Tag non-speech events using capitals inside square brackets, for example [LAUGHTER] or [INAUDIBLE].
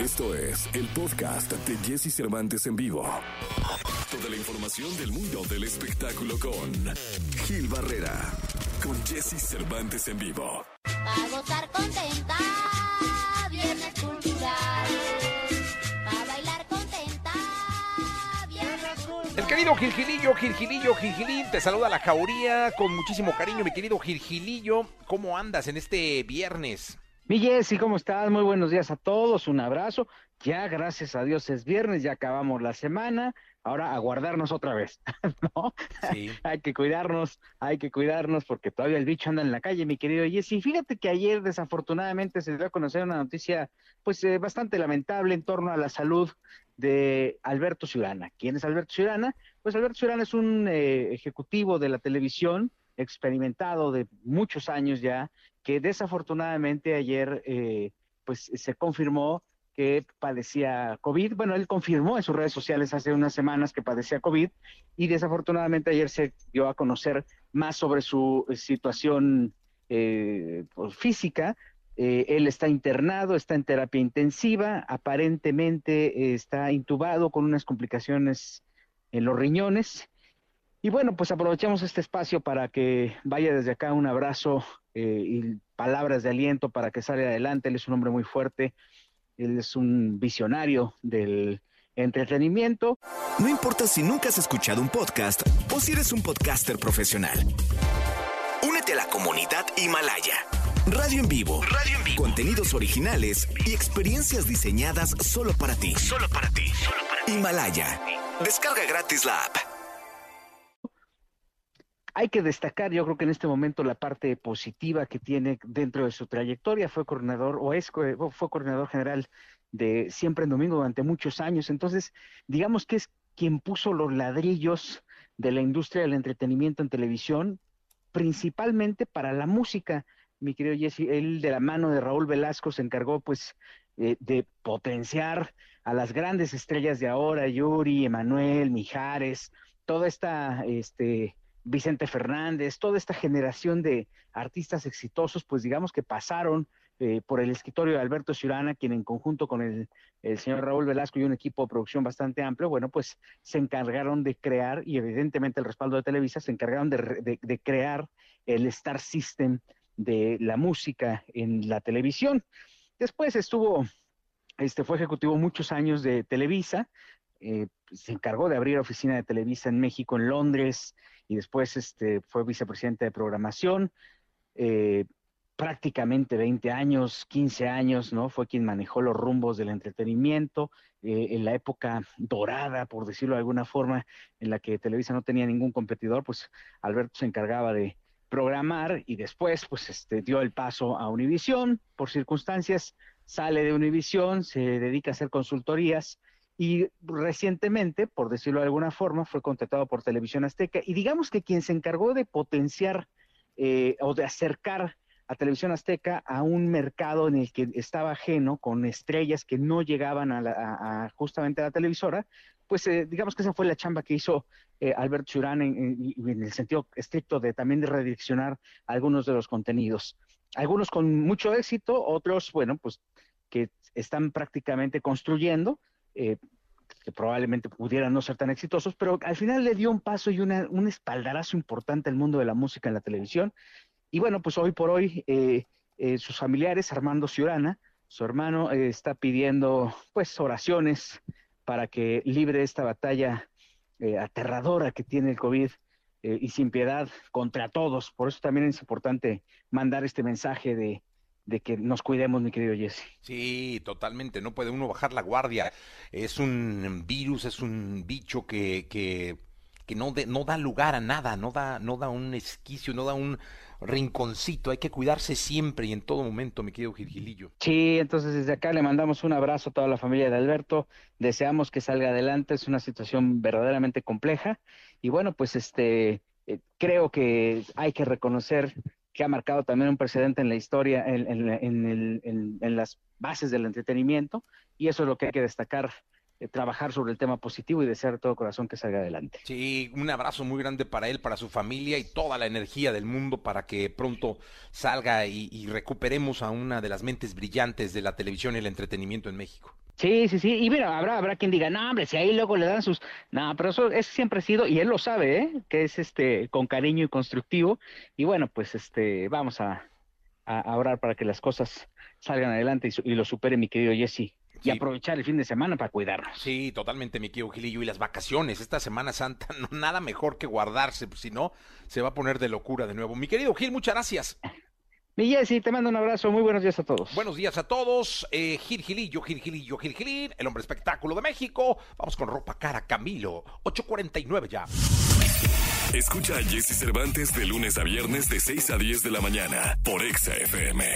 Esto es el podcast de Jesse Cervantes en vivo. Toda la información del mundo del espectáculo con Gil Barrera, con Jesse Cervantes en vivo. Pa' gozar contenta, viernes cultural. Pa' bailar contenta, viernes cultural. El querido Gilgilillo, Gilgilillo, Gilgilín, te saluda la jauría con muchísimo cariño, mi querido Gilgilillo. ¿Cómo andas en este viernes? Mi Jessy, ¿cómo estás? Muy buenos días a todos, un abrazo. Ya, gracias a Dios, es viernes, ya acabamos la semana. Ahora a guardarnos otra vez, [LAUGHS] ¿no? Sí. hay que cuidarnos, hay que cuidarnos porque todavía el bicho anda en la calle, mi querido Jessy. Fíjate que ayer, desafortunadamente, se dio a conocer una noticia, pues, eh, bastante lamentable en torno a la salud de Alberto Ciurana. ¿Quién es Alberto Ciurana? Pues Alberto Ciurana es un eh, ejecutivo de la televisión, experimentado de muchos años ya, que desafortunadamente ayer eh, pues se confirmó que padecía COVID. Bueno, él confirmó en sus redes sociales hace unas semanas que padecía COVID y desafortunadamente ayer se dio a conocer más sobre su eh, situación eh, pues, física. Eh, él está internado, está en terapia intensiva, aparentemente está intubado con unas complicaciones en los riñones. Y bueno, pues aprovechamos este espacio para que vaya desde acá un abrazo eh, y palabras de aliento para que salga adelante. Él es un hombre muy fuerte, él es un visionario del entretenimiento. No importa si nunca has escuchado un podcast o si eres un podcaster profesional. Únete a la comunidad Himalaya. Radio en vivo. Radio en vivo. Contenidos originales y experiencias diseñadas solo para ti. Solo para ti. Himalaya. Descarga gratis la app. Hay que destacar, yo creo que en este momento la parte positiva que tiene dentro de su trayectoria. Fue coordinador o es co- fue coordinador general de Siempre en Domingo durante muchos años. Entonces, digamos que es quien puso los ladrillos de la industria del entretenimiento en televisión, principalmente para la música. Mi querido Jesse, él de la mano de Raúl Velasco se encargó pues eh, de potenciar a las grandes estrellas de ahora, Yuri, Emanuel, Mijares, toda esta, este, Vicente Fernández, toda esta generación de artistas exitosos, pues digamos que pasaron eh, por el escritorio de Alberto Ciurana, quien en conjunto con el, señor Raúl Velasco y un equipo de producción bastante amplio, bueno, pues se encargaron de crear, y evidentemente el respaldo de Televisa, se encargaron de- de crear el Star System de la música en la televisión. Después estuvo, este fue ejecutivo muchos años de Televisa, eh, se encargó de abrir oficina de Televisa en México, en Londres, y después este, fue vicepresidente de programación. eh, prácticamente 20 años, 15 años, ¿no? Fue quien manejó los rumbos del entretenimiento eh, en la época dorada, por decirlo de alguna forma, en la que Televisa no tenía ningún competidor, pues Alberto se encargaba de programar y después, pues, este, dio el paso a Univisión por circunstancias, sale de Univisión, se dedica a hacer consultorías y recientemente, por decirlo de alguna forma, fue contratado por Televisión Azteca y digamos que quien se encargó de potenciar eh, o de acercar a Televisión Azteca a un mercado en el que estaba ajeno, con estrellas que no llegaban a, la- a- justamente a la televisora, pues eh, digamos que esa fue la chamba que hizo eh, Albert Churán en, en el sentido estricto de también de redireccionar algunos de los contenidos. Algunos con mucho éxito, otros, bueno, pues que están prácticamente construyendo, eh, que probablemente pudieran no ser tan exitosos, pero al final le dio un paso y una, un espaldarazo importante al mundo de la música en la televisión. Y bueno, pues hoy por hoy eh, eh, sus familiares, Armando Ciurana, su hermano, está pidiendo pues oraciones para que libre esta batalla aterradora que tiene el COVID y sin piedad contra todos. Por eso también es importante mandar este mensaje de, de que nos cuidemos, mi querido Jesse. Sí, totalmente, no puede uno bajar la guardia. Es un virus, es un bicho que, que, que no, de- no da lugar a nada, no da, no da un esquicio, no da un rinconcito. Hay que cuidarse siempre y en todo momento, mi querido Gilgilillo. Sí, entonces desde acá le mandamos un abrazo a toda la familia de Alberto. Deseamos que salga adelante. Es una situación verdaderamente compleja. Y bueno, pues este eh, creo que hay que reconocer que ha marcado también un precedente en la historia, en, en, en las bases del entretenimiento. Y eso es lo que hay que destacar, eh, trabajar sobre el tema positivo y desear de todo corazón que salga adelante. Sí, un abrazo muy grande para él, para su familia y toda la energía del mundo para que pronto salga y recuperemos a una de las mentes brillantes de la televisión y el entretenimiento en México. Sí, sí, sí. Y mira, habrá, habrá quien diga, no, hombre, si ahí luego le dan sus. No, pero eso es, siempre ha sido, y él lo sabe, ¿eh? Que es este con cariño y constructivo. Y bueno, pues este, vamos a, a, orar para que las cosas salgan adelante y, lo supere mi querido Jesse. Y aprovechar el fin de semana para cuidarnos. Sí, totalmente, mi querido Gilillo. Y las vacaciones, esta Semana Santa, [LAUGHS] no, nada mejor que guardarse, si no, se va a poner de locura de nuevo. Mi querido Gil, muchas gracias. Mi Jessy, te mando un abrazo. Muy buenos días a todos. Buenos días a todos. Eh, Gil Gilillo, Gil Gilillo, Gil Gilín, el hombre espectáculo de México. Vamos con ropa cara, Camilo. 8.49 ya. Escucha a Jesse Cervantes de lunes a viernes de 6 a 10 de la mañana por Exa FM.